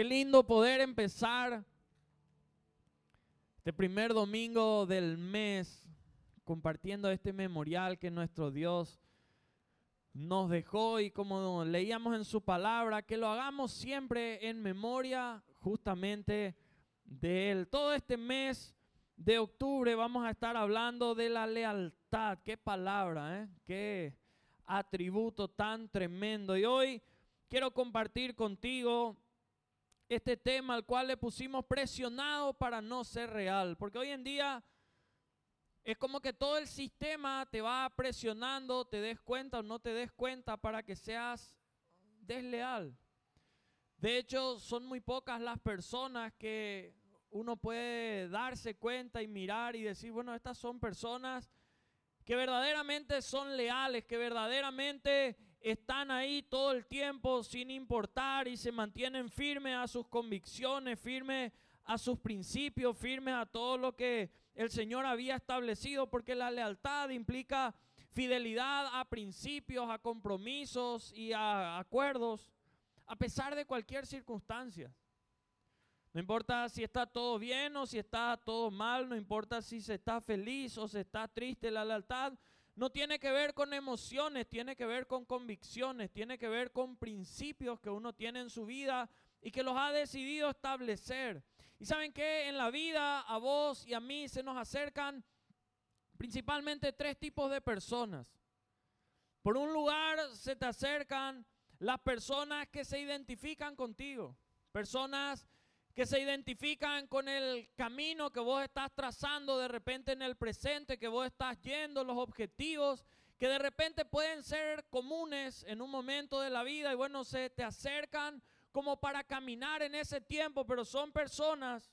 Qué lindo poder empezar este primer domingo del mes compartiendo este memorial que nuestro Dios nos dejó y como leíamos en su palabra, que lo hagamos siempre en memoria justamente de Él. Todo este mes de octubre vamos a estar hablando de la lealtad. Qué palabra, ¿eh? qué atributo tan tremendo. Y hoy quiero compartir contigo este tema al cual le pusimos presionado para no ser real. Porque hoy en día es como que todo el sistema te va presionando, te des cuenta o no te des cuenta para que seas desleal. De hecho, son muy pocas las personas que uno puede darse cuenta y mirar y decir, bueno, estas son personas que verdaderamente son leales, que verdaderamente están ahí todo el tiempo sin importar y se mantienen firmes a sus convicciones, firmes a sus principios, firmes a todo lo que el Señor había establecido, porque la lealtad implica fidelidad a principios, a compromisos y a acuerdos, a pesar de cualquier circunstancia. No importa si está todo bien o si está todo mal, no importa si se está feliz o se está triste, la lealtad no tiene que ver con emociones, tiene que ver con convicciones, tiene que ver con principios que uno tiene en su vida y que los ha decidido establecer. Y saben que en la vida a vos y a mí se nos acercan principalmente tres tipos de personas. Por un lugar se te acercan las personas que se identifican contigo, personas que se identifican con el camino que vos estás trazando de repente en el presente, que vos estás yendo, los objetivos que de repente pueden ser comunes en un momento de la vida y bueno, se te acercan como para caminar en ese tiempo, pero son personas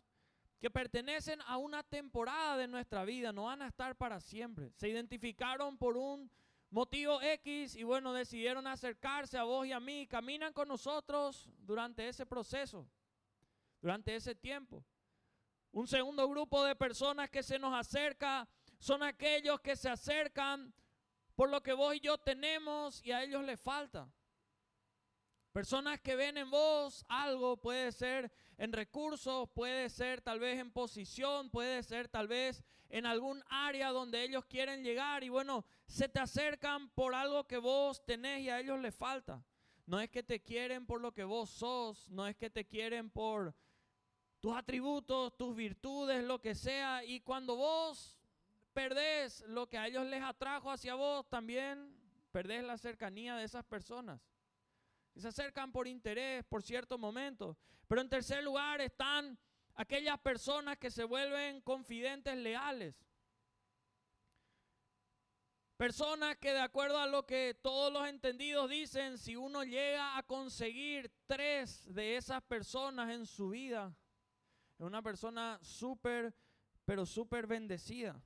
que pertenecen a una temporada de nuestra vida, no van a estar para siempre. Se identificaron por un motivo X y bueno, decidieron acercarse a vos y a mí, caminan con nosotros durante ese proceso durante ese tiempo. Un segundo grupo de personas que se nos acerca son aquellos que se acercan por lo que vos y yo tenemos y a ellos les falta. Personas que ven en vos algo, puede ser en recursos, puede ser tal vez en posición, puede ser tal vez en algún área donde ellos quieren llegar y bueno, se te acercan por algo que vos tenés y a ellos les falta. No es que te quieren por lo que vos sos, no es que te quieren por tus atributos, tus virtudes, lo que sea. Y cuando vos perdés lo que a ellos les atrajo hacia vos, también perdés la cercanía de esas personas. se acercan por interés, por cierto momento. Pero en tercer lugar están aquellas personas que se vuelven confidentes leales. Personas que de acuerdo a lo que todos los entendidos dicen, si uno llega a conseguir tres de esas personas en su vida, es una persona súper, pero súper bendecida.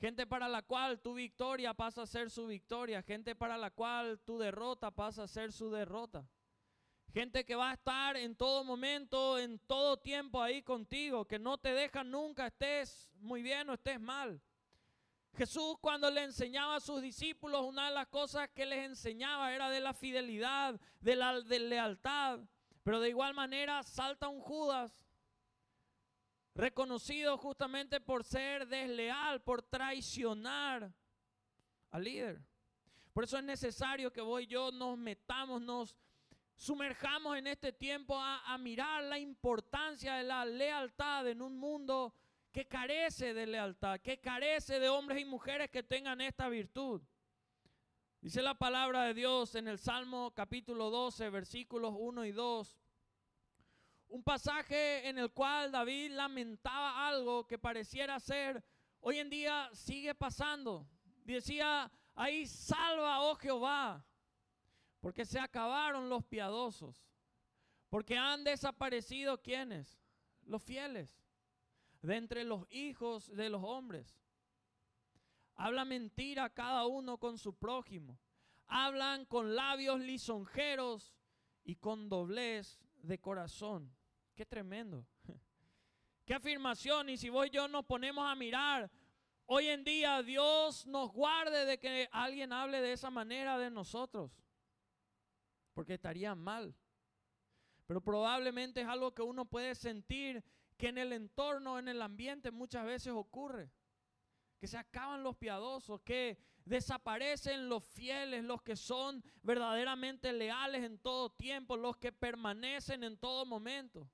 Gente para la cual tu victoria pasa a ser su victoria. Gente para la cual tu derrota pasa a ser su derrota. Gente que va a estar en todo momento, en todo tiempo ahí contigo, que no te deja nunca, estés muy bien o estés mal. Jesús cuando le enseñaba a sus discípulos, una de las cosas que les enseñaba era de la fidelidad, de la lealtad. Pero de igual manera salta un Judas reconocido justamente por ser desleal, por traicionar al líder. Por eso es necesario que vos y yo nos metamos, nos sumerjamos en este tiempo a, a, mirar la importancia de la lealtad en un mundo que carece de lealtad, que carece de hombres y mujeres que tengan esta virtud. Dice la palabra de Dios en el Salmo capítulo 12, versículos 1 y 2. Un pasaje en el cual David lamentaba algo que pareciera ser, hoy en día sigue pasando. Decía, ahí salva, oh Jehová, porque se acabaron los piadosos, porque han desaparecido quienes, los fieles, de entre los hijos de los hombres. Habla mentira cada uno con su prójimo. Hablan con labios lisonjeros y con doblez de corazón. Qué tremendo. Qué afirmación. Y si vos y yo nos ponemos a mirar, hoy en día Dios nos guarde de que alguien hable de esa manera de nosotros. Porque estaría mal. Pero probablemente es algo que uno puede sentir que en el entorno, en el ambiente muchas veces ocurre. Que se acaban los piadosos, que desaparecen los fieles, los que son verdaderamente leales en todo tiempo, los que permanecen en todo momento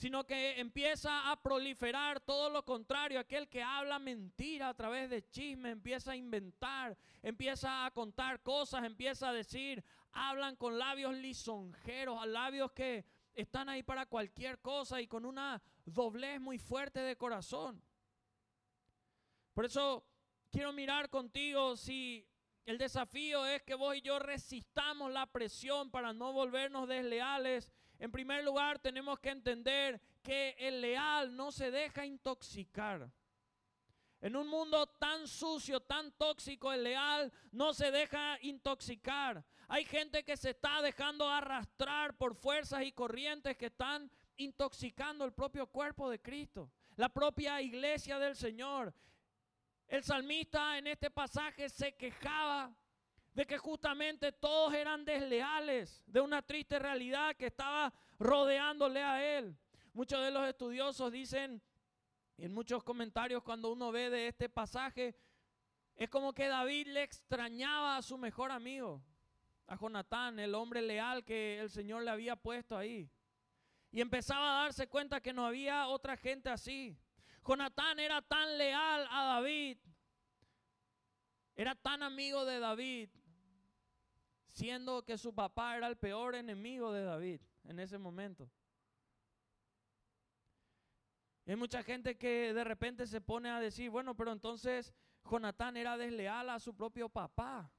sino que empieza a proliferar todo lo contrario, aquel que habla mentira a través de chisme, empieza a inventar, empieza a contar cosas, empieza a decir, hablan con labios lisonjeros, labios que están ahí para cualquier cosa y con una doblez muy fuerte de corazón. Por eso quiero mirar contigo si el desafío es que vos y yo resistamos la presión para no volvernos desleales en primer lugar, tenemos que entender que el leal no se deja intoxicar. En un mundo tan sucio, tan tóxico, el leal no se deja intoxicar. Hay gente que se está dejando arrastrar por fuerzas y corrientes que están intoxicando el propio cuerpo de Cristo, la propia iglesia del Señor. El salmista en este pasaje se quejaba de que justamente todos eran desleales, de una triste realidad que estaba rodeándole a él. Muchos de los estudiosos dicen, en muchos comentarios cuando uno ve de este pasaje, es como que David le extrañaba a su mejor amigo, a Jonatán, el hombre leal que el Señor le había puesto ahí. Y empezaba a darse cuenta que no había otra gente así. Jonatán era tan leal a David, era tan amigo de David, siendo que su papá era el peor enemigo de David en ese momento. Hay mucha gente que de repente se pone a decir, bueno, pero entonces Jonatán era desleal a su propio papá.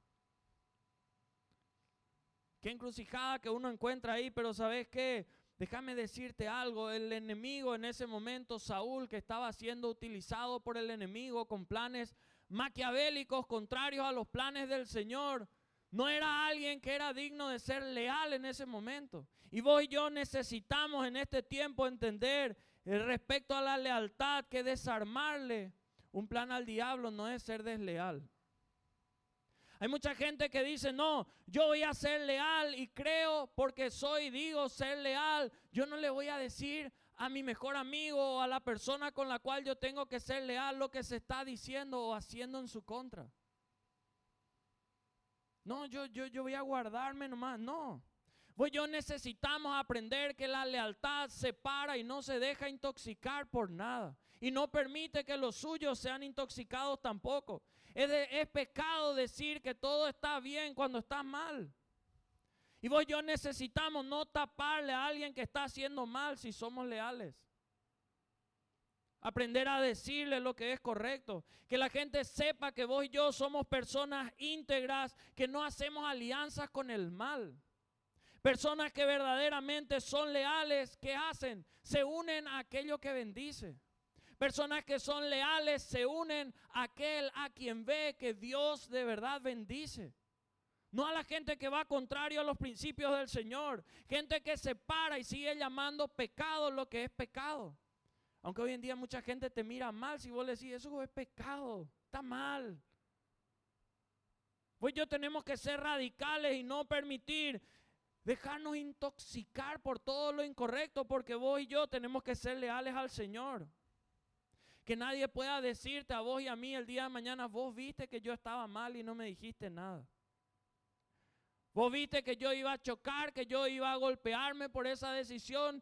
Qué encrucijada que uno encuentra ahí, pero sabes qué, déjame decirte algo, el enemigo en ese momento, Saúl, que estaba siendo utilizado por el enemigo con planes maquiavélicos contrarios a los planes del Señor, no era alguien que era digno de ser leal en ese momento. Y vos y yo necesitamos en este tiempo entender el respecto a la lealtad que desarmarle un plan al diablo no es ser desleal. Hay mucha gente que dice, no, yo voy a ser leal y creo porque soy, digo, ser leal. Yo no le voy a decir a mi mejor amigo o a la persona con la cual yo tengo que ser leal lo que se está diciendo o haciendo en su contra. No, yo, yo, yo voy a guardarme nomás. No. Pues yo necesitamos aprender que la lealtad se para y no se deja intoxicar por nada. Y no permite que los suyos sean intoxicados tampoco. Es, es pecado decir que todo está bien cuando está mal. Y vos yo necesitamos no taparle a alguien que está haciendo mal si somos leales. Aprender a decirle lo que es correcto. Que la gente sepa que vos y yo somos personas íntegras, que no hacemos alianzas con el mal. Personas que verdaderamente son leales, ¿qué hacen? Se unen a aquello que bendice. Personas que son leales se unen a aquel a quien ve que Dios de verdad bendice. No a la gente que va contrario a los principios del Señor. Gente que se para y sigue llamando pecado lo que es pecado. Aunque hoy en día mucha gente te mira mal si vos le decís, eso es pecado, está mal. Pues yo tenemos que ser radicales y no permitir dejarnos intoxicar por todo lo incorrecto, porque vos y yo tenemos que ser leales al Señor. Que nadie pueda decirte a vos y a mí el día de mañana, vos viste que yo estaba mal y no me dijiste nada. Vos viste que yo iba a chocar, que yo iba a golpearme por esa decisión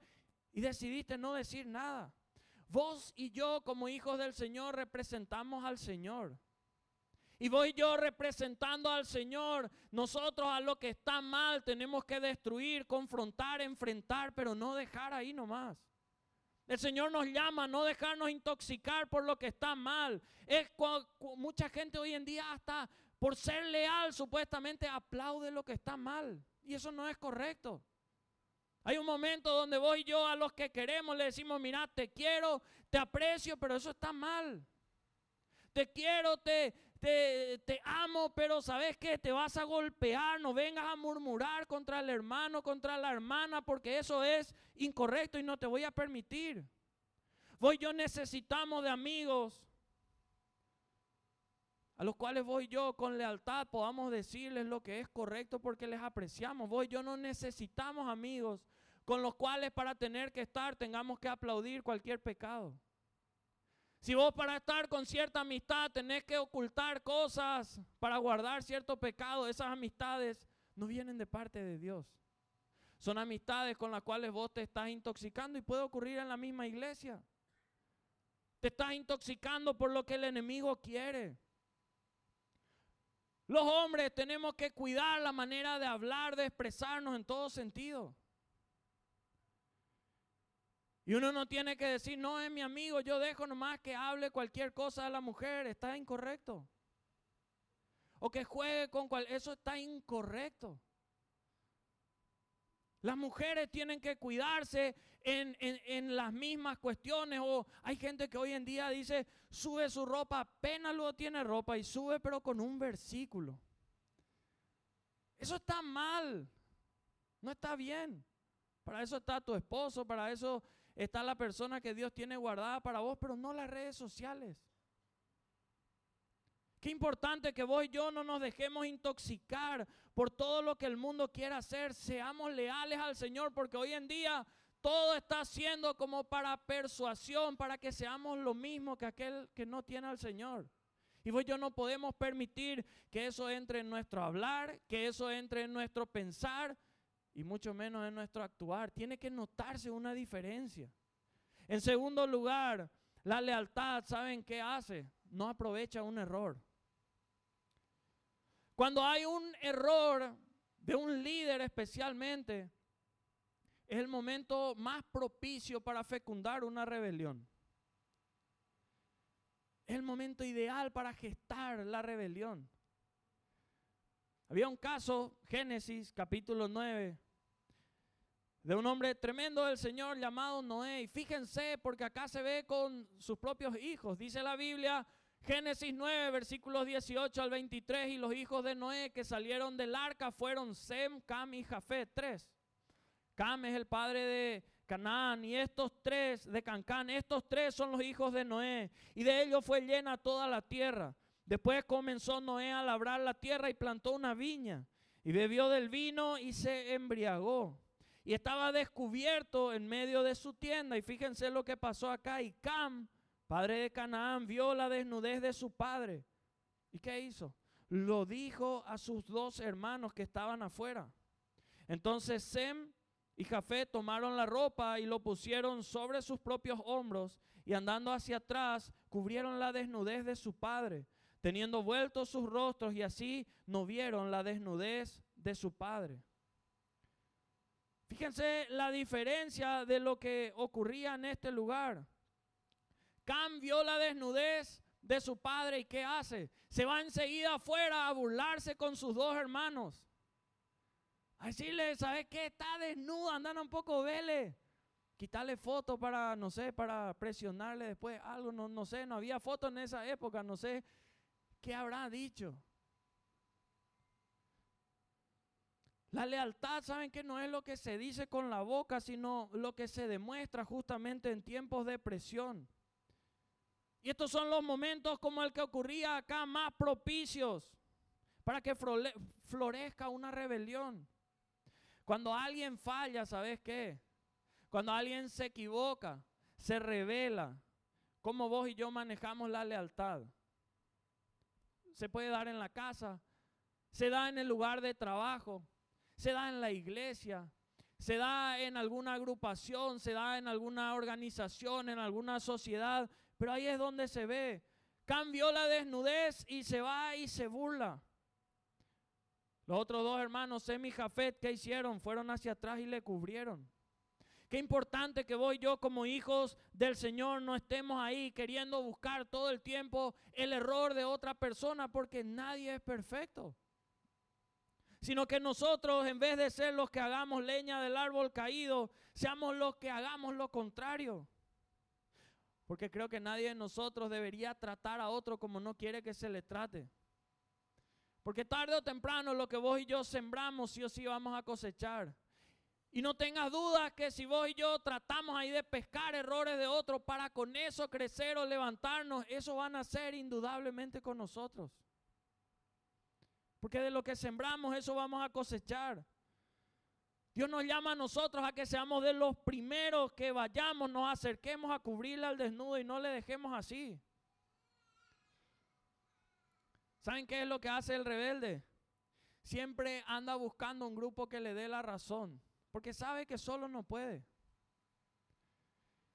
y decidiste no decir nada. Vos y yo como hijos del Señor representamos al Señor. Y vos y yo representando al Señor, nosotros a lo que está mal tenemos que destruir, confrontar, enfrentar, pero no dejar ahí nomás. El Señor nos llama a no dejarnos intoxicar por lo que está mal. Es mucha gente hoy en día hasta por ser leal supuestamente aplaude lo que está mal. Y eso no es correcto. Hay un momento donde vos y yo a los que queremos le decimos, mira, te quiero, te aprecio, pero eso está mal. Te quiero, te, te, te, amo, pero sabes que te vas a golpear, no vengas a murmurar contra el hermano, contra la hermana, porque eso es incorrecto y no te voy a permitir. Vos y yo necesitamos de amigos a los cuales vos y yo con lealtad podamos decirles lo que es correcto porque les apreciamos. Vos y yo no necesitamos amigos con los cuales para tener que estar tengamos que aplaudir cualquier pecado. Si vos para estar con cierta amistad tenés que ocultar cosas para guardar cierto pecado, esas amistades no vienen de parte de Dios. Son amistades con las cuales vos te estás intoxicando y puede ocurrir en la misma iglesia. Te estás intoxicando por lo que el enemigo quiere. Los hombres tenemos que cuidar la manera de hablar, de expresarnos en todo sentido. Y uno no tiene que decir, no es mi amigo, yo dejo nomás que hable cualquier cosa a la mujer, está incorrecto. O que juegue con cual, eso está incorrecto. Las mujeres tienen que cuidarse en, las mismas cuestiones. O hay gente que hoy en día dice, sube su ropa, apenas luego tiene ropa y sube pero con un versículo. Eso está mal. No está bien. Para eso está tu esposo, para eso está la persona que Dios tiene guardada para vos, pero no las redes sociales. Qué importante que vos y yo no nos dejemos intoxicar por todo lo que el mundo quiera hacer. Seamos leales al Señor porque hoy en día todo está siendo como para persuasión, para que seamos lo mismo que aquel que no tiene al Señor. Y y yo no podemos permitir que eso entre en nuestro hablar, que eso entre en nuestro pensar y mucho menos en nuestro actuar. Tiene que notarse una diferencia. En segundo lugar, la lealtad, ¿saben qué hace? No aprovecha un error. Cuando hay un error de un líder especialmente, es el momento más propicio para fecundar una rebelión. Es el momento ideal para gestar la rebelión. Había un caso, Génesis capítulo 9, de un hombre tremendo del Señor llamado Noé. Y fíjense, porque acá se ve con sus propios hijos. Dice la Biblia, Génesis 9, versículos 18 al 23, y los hijos de Noé que salieron del arca fueron Sem, Cam y Jafet, tres. Cam es el padre de Canaán, y estos tres de Cancán, estos tres son los hijos de Noé, y de ellos fue llena toda la tierra. Después comenzó Noé a labrar la tierra y plantó una viña, y bebió del vino y se embriagó. Y estaba descubierto en medio de su tienda, y fíjense lo que pasó acá, y Cam padre de Canaán, vio la desnudez de su padre. ¿Y qué hizo? Lo dijo a sus dos hermanos que estaban afuera. Entonces Sem y Jafé tomaron la ropa y lo pusieron sobre sus propios hombros y andando hacia atrás cubrieron la desnudez de su padre, teniendo vueltos sus rostros y así no vieron la desnudez de su padre. Fíjense la diferencia de lo que ocurría en este lugar. Cambió la desnudez de su padre y ¿qué hace? Se va enseguida afuera a burlarse con sus dos hermanos. A decirle, ¿sabes qué? Está desnuda, andan un poco, vele. Quitarle foto para, no sé, para presionarle después algo, no, no sé, no había foto en esa época, no sé qué habrá dicho. La lealtad, ¿saben que no es lo que se dice con la boca, sino lo que se demuestra justamente en tiempos de presión? Y estos son los momentos como el que ocurría acá, más propicios para que florezca una rebelión. Cuando alguien falla, ¿sabes qué? Cuando alguien se equivoca, se revela, como vos y yo manejamos la lealtad. Se puede dar en la casa, se da en el lugar de trabajo, se da en la iglesia, se da en alguna agrupación, se da en alguna organización, en alguna sociedad, pero ahí es donde se ve. Cambió la desnudez y se va y se burla. Los otros dos hermanos, Sem y Jafet, ¿qué hicieron? Fueron hacia atrás y le cubrieron. Qué importante que voy yo como hijos del Señor no estemos ahí queriendo buscar todo el tiempo el error de otra persona porque nadie es perfecto. Sino que nosotros en vez de ser los que hagamos leña del árbol caído, seamos los que hagamos lo contrario. Porque creo que nadie de nosotros debería tratar a otro como no quiere que se le trate. Porque tarde o temprano lo que vos y yo sembramos, sí o sí vamos a cosechar. Y no tengas dudas que si vos y yo tratamos ahí de pescar errores de otro para con eso crecer o levantarnos, eso van a ser indudablemente con nosotros. Porque de lo que sembramos, eso vamos a cosechar. Dios nos llama a nosotros a que seamos de los primeros que vayamos, nos acerquemos a cubrirle al desnudo y no le dejemos así. ¿Saben qué es lo que hace el rebelde? Siempre anda buscando un grupo que le dé la razón, porque sabe que solo no puede.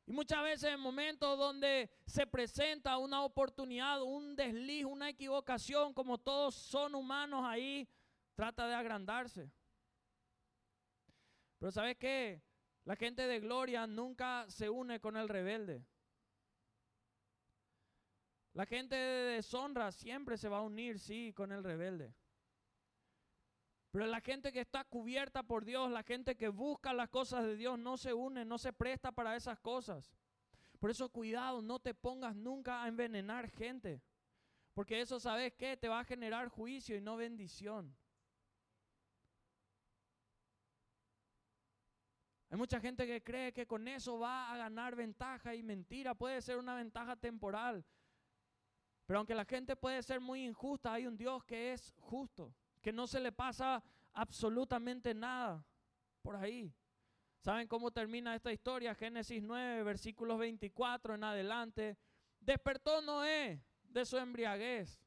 Y muchas veces en momentos donde se presenta una oportunidad, un desliz, una equivocación, como todos son humanos ahí, trata de agrandarse. Pero ¿sabes qué? La gente de gloria nunca se une con el rebelde. La gente de deshonra siempre se va a unir, sí, con el rebelde. Pero la gente que está cubierta por Dios, la gente que busca las cosas de Dios, no se une, no se presta para esas cosas. Por eso cuidado, no te pongas nunca a envenenar gente. Porque eso, ¿sabes qué? Te va a generar juicio y no bendición. Hay mucha gente que cree que con eso va a ganar ventaja y mentira, puede ser una ventaja temporal. Pero aunque la gente puede ser muy injusta, hay un Dios que es justo que no se le pasa absolutamente nada por ahí. ¿Saben cómo termina esta historia? Génesis 9, versículos 24 en adelante. Despertó Noé de su embriaguez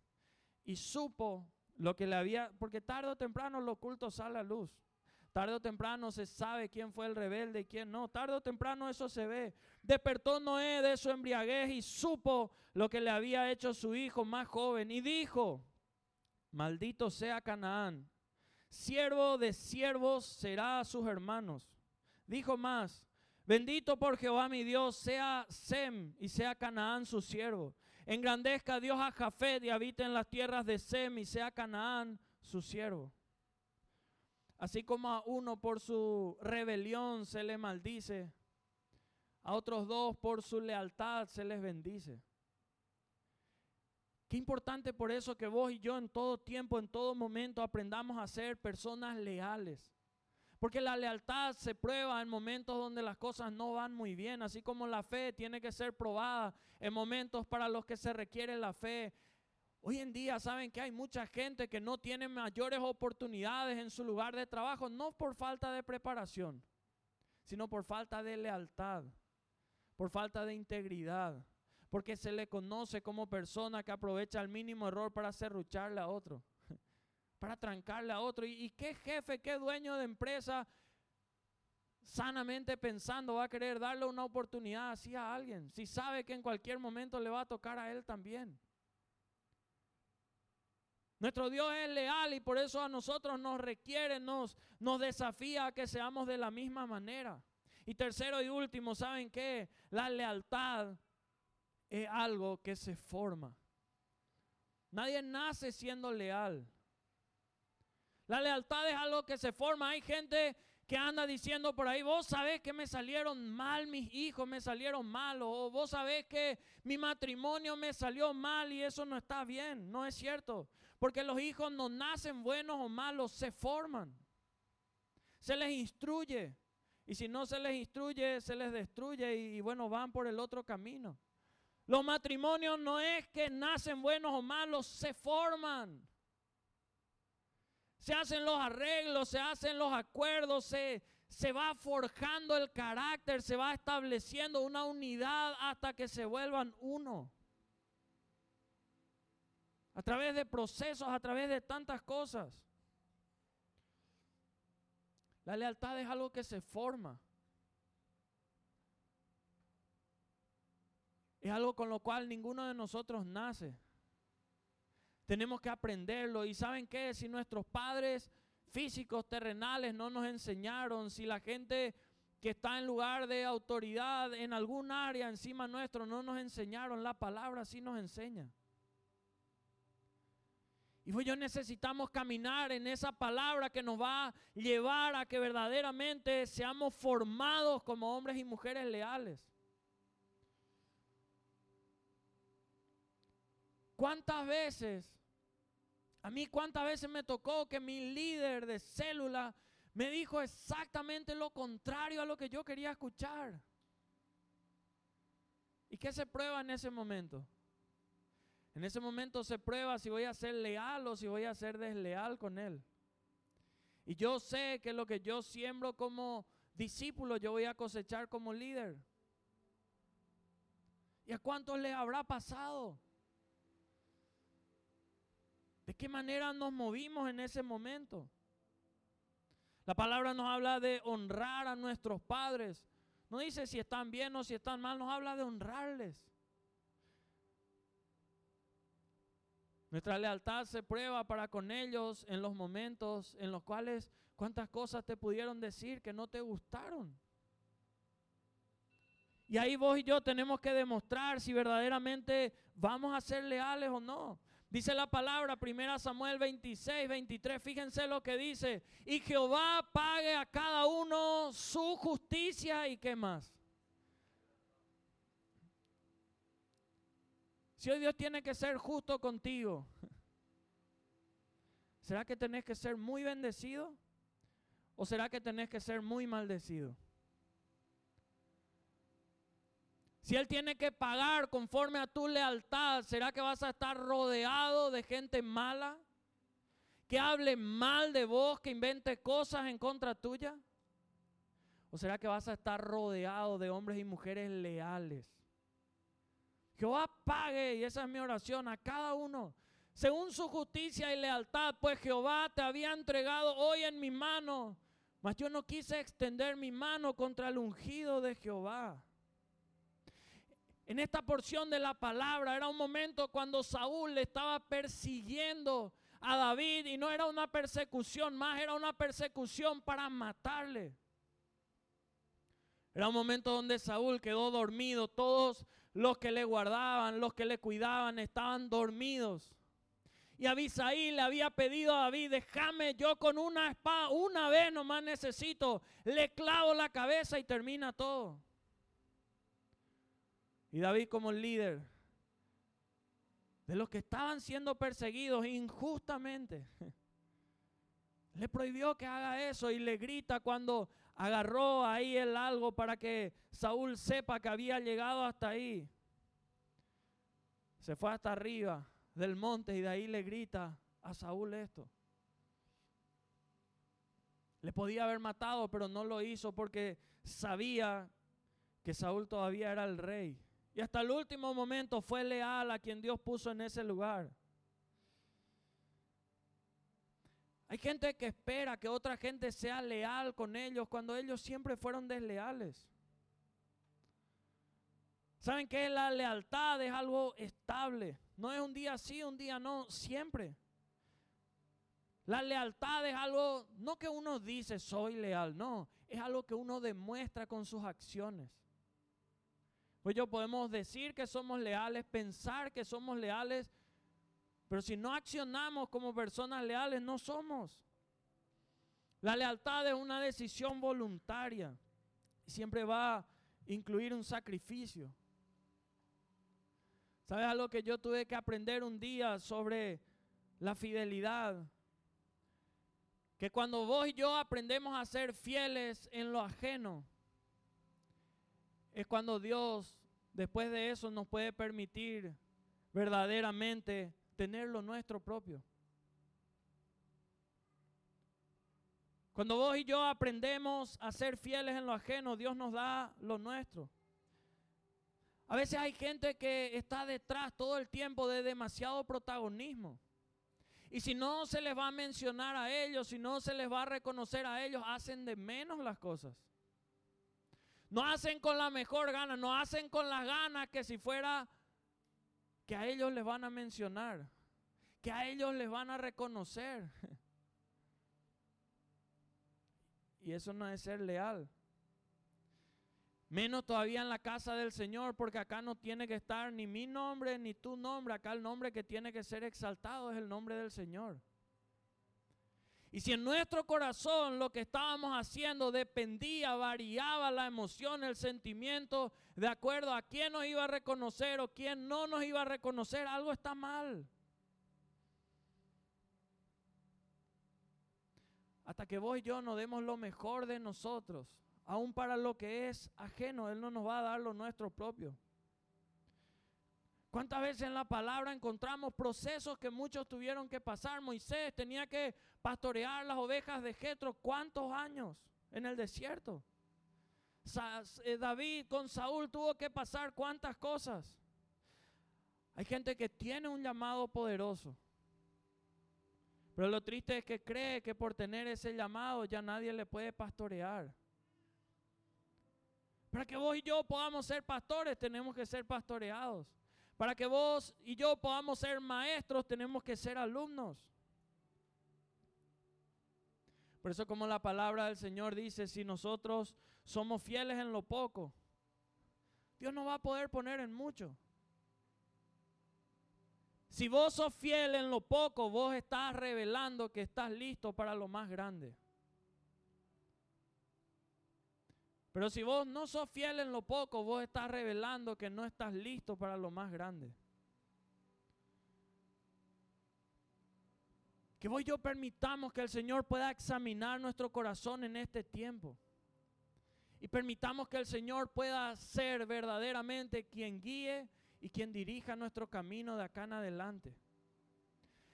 y supo lo que le había, porque tarde o temprano lo oculto sale a luz. Tarde o temprano se sabe quién fue el rebelde y quién no. Tarde o temprano eso se ve. Despertó Noé de su embriaguez y supo lo que le había hecho su hijo más joven y dijo, Maldito sea Canaán. Siervo de siervos será a sus hermanos. Dijo más, bendito por Jehová mi Dios, sea Sem y sea Canaán su siervo. Engrandezca Dios a Jafet y habite en las tierras de Sem y sea Canaán su siervo. Así como a uno por su rebelión se le maldice, a otros dos por su lealtad se les bendice. Qué importante por eso que vos y yo en todo tiempo, en todo momento aprendamos a ser personas leales. Porque la lealtad se prueba en momentos donde las cosas no van muy bien, así como la fe tiene que ser probada en momentos para los que se requiere la fe. Hoy en día saben que hay mucha gente que no tiene mayores oportunidades en su lugar de trabajo, no por falta de preparación, sino por falta de lealtad, por falta de integridad porque se le conoce como persona que aprovecha el mínimo error para serrucharle a otro, para trancarle a otro. ¿Y, qué jefe, qué dueño de empresa sanamente pensando va a querer darle una oportunidad así a alguien, si sabe que en cualquier momento le va a tocar a él también? Nuestro Dios es leal y por eso a nosotros nos requiere, nos, nos desafía a que seamos de la misma manera. Y tercero y último, ¿saben qué? La lealtad es algo que se forma. Nadie nace siendo leal. La lealtad es algo que se forma. Hay gente que anda diciendo por ahí, vos sabés que me salieron mal mis hijos, me salieron mal, o vos sabés que mi matrimonio me salió mal y eso no está bien. No es cierto, porque los hijos no nacen buenos o malos, se forman. Se les instruye. Y si no se les instruye, se les destruye y, bueno, van por el otro camino. Los matrimonios no es que nacen buenos o malos, se forman. Se hacen los arreglos, se hacen los acuerdos, se, se va forjando el carácter, se va estableciendo una unidad hasta que se vuelvan uno. A través de procesos, a través de tantas cosas. La lealtad es algo que se forma. Es algo con lo cual ninguno de nosotros nace. Tenemos que aprenderlo. Y saben qué, si nuestros padres físicos, terrenales no nos enseñaron, si la gente que está en lugar de autoridad en algún área encima nuestro no nos enseñaron, la palabra sí nos enseña. Pues yo necesitamos caminar en esa palabra que nos va a llevar a que verdaderamente seamos formados como hombres y mujeres leales. ¿Cuántas veces, a mí cuántas veces me tocó que mi líder de célula me dijo exactamente lo contrario a lo que yo quería escuchar? ¿Y qué se prueba en ese momento? En ese momento se prueba si voy a ser leal o si voy a ser desleal con él. Y yo sé que lo que yo siembro como discípulo, yo voy a cosechar como líder. ¿Y a cuántos les habrá pasado? ¿De qué manera nos movimos en ese momento? La palabra nos habla de honrar a nuestros padres. No dice si están bien o si están mal, nos habla de honrarles. Nuestra lealtad se prueba para con ellos en los momentos en los cuales cuántas cosas te pudieron decir que no te gustaron. Y ahí vos y yo tenemos que demostrar si verdaderamente vamos a ser leales o no. Dice la palabra, 1 Samuel 26, 23, fíjense lo que dice. Y Jehová pague a cada uno su justicia y qué más. Si hoy Dios tiene que ser justo contigo, ¿será que tenés que ser muy bendecido? ¿O será que tenés que ser muy maldecido? Si Él tiene que pagar conforme a tu lealtad, ¿será que vas a estar rodeado de gente mala? Que hable mal de vos, que invente cosas en contra tuya? ¿O será que vas a estar rodeado de hombres y mujeres leales? Jehová pague, y esa es mi oración, a cada uno, según su justicia y lealtad, pues Jehová te había entregado hoy en mi mano, mas yo no quise extender mi mano contra el ungido de Jehová. En esta porción de la palabra era un momento cuando Saúl le estaba persiguiendo a David y no era una persecución más, era una persecución para matarle. Era un momento donde Saúl quedó dormido, todos los que le guardaban, los que le cuidaban estaban dormidos. Y Abisaí le había pedido a David, déjame yo con una espada, una vez nomás necesito, le clavo la cabeza y termina todo. Y David como líder de los que estaban siendo perseguidos injustamente, le prohibió que haga eso y le grita cuando agarró ahí el algo para que Saúl sepa que había llegado hasta ahí. Se fue hasta arriba del monte y de ahí le grita a Saúl esto. Le podía haber matado, pero no lo hizo porque sabía que Saúl todavía era el rey. Y hasta el último momento fue leal a quien Dios puso en ese lugar. Hay gente que espera que otra gente sea leal con ellos cuando ellos siempre fueron desleales. ¿Saben qué? La lealtad es algo estable. No es un día sí, un día no, siempre. La lealtad es algo, no que uno dice soy leal, no, es algo que uno demuestra con sus acciones. Pues yo podemos decir que somos leales, pensar que somos leales, pero si no accionamos como personas leales, no somos. La lealtad es una decisión voluntaria siempre va a incluir un sacrificio. ¿Sabes algo que yo tuve que aprender un día sobre la fidelidad? Que cuando vos y yo aprendemos a ser fieles en lo ajeno, es cuando Dios después de eso nos puede permitir verdaderamente tener lo nuestro propio. Cuando vos y yo aprendemos a ser fieles en lo ajeno, Dios nos da lo nuestro. A veces hay gente que está detrás todo el tiempo de demasiado protagonismo. Y si no se les va a mencionar a ellos, si no se les va a reconocer a ellos, hacen de menos las cosas. No hacen con la mejor gana, no hacen con las ganas que si fuera que a ellos les van a mencionar, que a ellos les van a reconocer. Y eso no es ser leal. Menos todavía en la casa del Señor, porque acá no tiene que estar ni mi nombre ni tu nombre. Acá el nombre que tiene que ser exaltado es el nombre del Señor. Y si en nuestro corazón lo que estábamos haciendo dependía, variaba la emoción, el sentimiento, de acuerdo a quién nos iba a reconocer o quién no nos iba a reconocer, algo está mal. Hasta que vos y yo nos demos lo mejor de nosotros, aún para lo que es ajeno, Él no nos va a dar lo nuestro propio. ¿Cuántas veces en la palabra encontramos procesos que muchos tuvieron que pasar? Moisés tenía que pastorear las ovejas de Jetro, ¿cuántos años en el desierto? Eh, David con Saúl tuvo que pasar cuántas cosas. Hay gente que tiene un llamado poderoso. Pero lo triste es que cree que por tener ese llamado ya nadie le puede pastorear. Para que vos y yo podamos ser pastores, tenemos que ser pastoreados. Para que vos y yo podamos ser maestros, tenemos que ser alumnos. Por eso como la palabra del Señor dice, si nosotros somos fieles en lo poco, Dios nos va a poder poner en mucho. Si vos sos fiel en lo poco, vos estás revelando que estás listo para lo más grande. Pero si vos no sos fiel en lo poco, vos estás revelando que no estás listo para lo más grande. Que vos y yo permitamos que el Señor pueda examinar nuestro corazón en este tiempo. Y permitamos que el Señor pueda ser verdaderamente quien guíe y quien dirija nuestro camino de acá en adelante.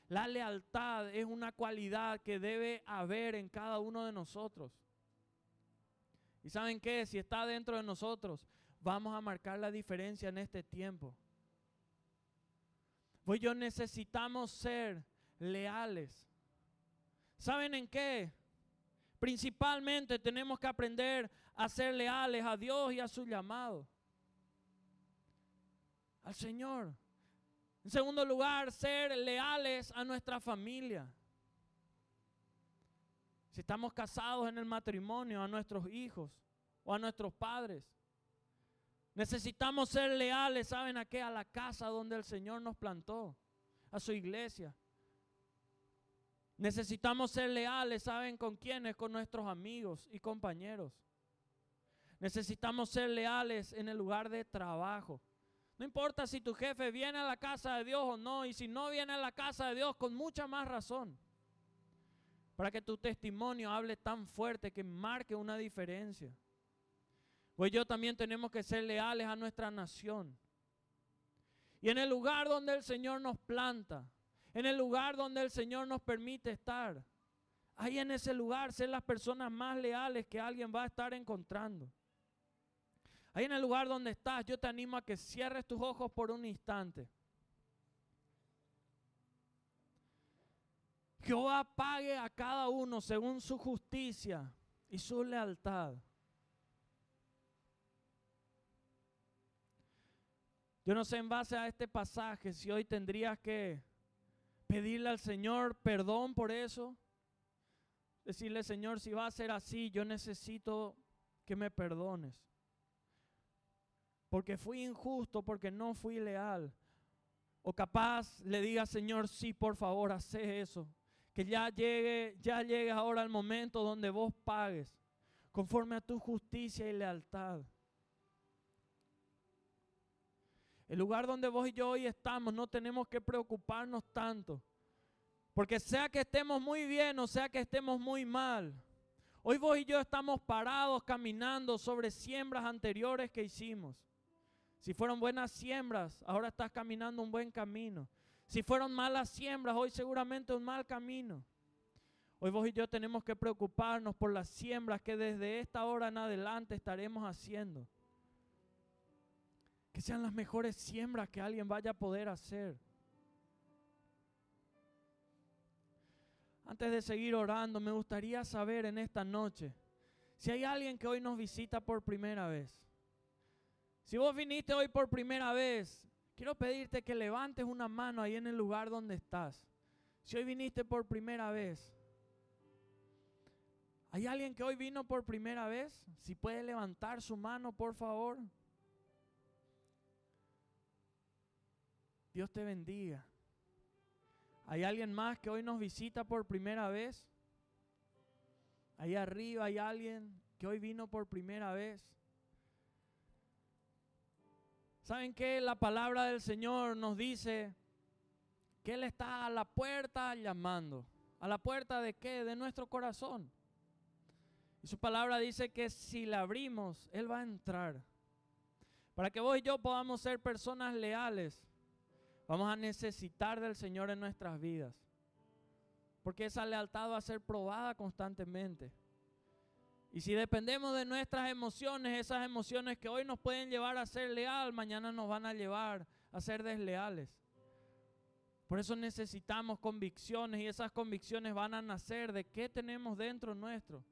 La lealtad es una cualidad que debe haber en cada uno de nosotros. Y saben qué, si está dentro de nosotros, vamos a marcar la diferencia en este tiempo. Pues yo necesitamos ser leales. ¿Saben en qué? Principalmente tenemos que aprender a ser leales a Dios y a su llamado. Al Señor. En segundo lugar, ser leales a nuestra familia. Si estamos casados en el matrimonio, a nuestros hijos o a nuestros padres. Necesitamos ser leales, ¿saben a qué? A la casa donde el Señor nos plantó, a su iglesia. Necesitamos ser leales, ¿saben con quiénes? Con nuestros amigos y compañeros. Necesitamos ser leales en el lugar de trabajo. No importa si tu jefe viene a la casa de Dios o no, y si no viene a la casa de Dios, con mucha más razón para que tu testimonio hable tan fuerte que marque una diferencia. Pues yo también tenemos que ser leales a nuestra nación. Y en el lugar donde el Señor nos planta, en el lugar donde el Señor nos permite estar, ahí en ese lugar ser las personas más leales que alguien va a estar encontrando. Ahí en el lugar donde estás, yo te animo a que cierres tus ojos por un instante. Jehová pague a cada uno según su justicia y su lealtad. Yo no sé en base a este pasaje si hoy tendrías que pedirle al Señor perdón por eso. Decirle, Señor, si va a ser así, yo necesito que me perdones. Porque fui injusto, porque no fui leal. O capaz le diga, Señor, sí, por favor, hace eso que ya llegue, ya llegue ahora el momento donde vos pagues conforme a tu justicia y lealtad. El lugar donde vos y yo hoy estamos no tenemos que preocuparnos tanto. Porque sea que estemos muy bien o sea que estemos muy mal, hoy vos y yo estamos parados caminando sobre siembras anteriores que hicimos. Si fueron buenas siembras, ahora estás caminando un buen camino. Si fueron malas siembras, hoy seguramente un mal camino. Hoy vos y yo tenemos que preocuparnos por las siembras que desde esta hora en adelante estaremos haciendo. Que sean las mejores siembras que alguien vaya a poder hacer. Antes de seguir orando, me gustaría saber en esta noche si hay alguien que hoy nos visita por primera vez. Si vos viniste hoy por primera vez, Quiero pedirte que levantes una mano ahí en el lugar donde estás. Si hoy viniste por primera vez, ¿hay alguien que hoy vino por primera vez? Si puede levantar su mano, por favor. Dios te bendiga. ¿Hay alguien más que hoy nos visita por primera vez? Ahí arriba hay alguien que hoy vino por primera vez. ¿Saben qué? La palabra del Señor nos dice que Él está a la puerta llamando. ¿A la puerta de qué? De nuestro corazón. Y su palabra dice que si la abrimos, Él va a entrar. Para que vos y yo podamos ser personas leales, vamos a necesitar del Señor en nuestras vidas. Porque esa lealtad va a ser probada constantemente. Y si dependemos de nuestras emociones, esas emociones que hoy nos pueden llevar a ser leal, mañana nos van a llevar a ser desleales. Por eso necesitamos convicciones y esas convicciones van a nacer de qué tenemos dentro nuestro.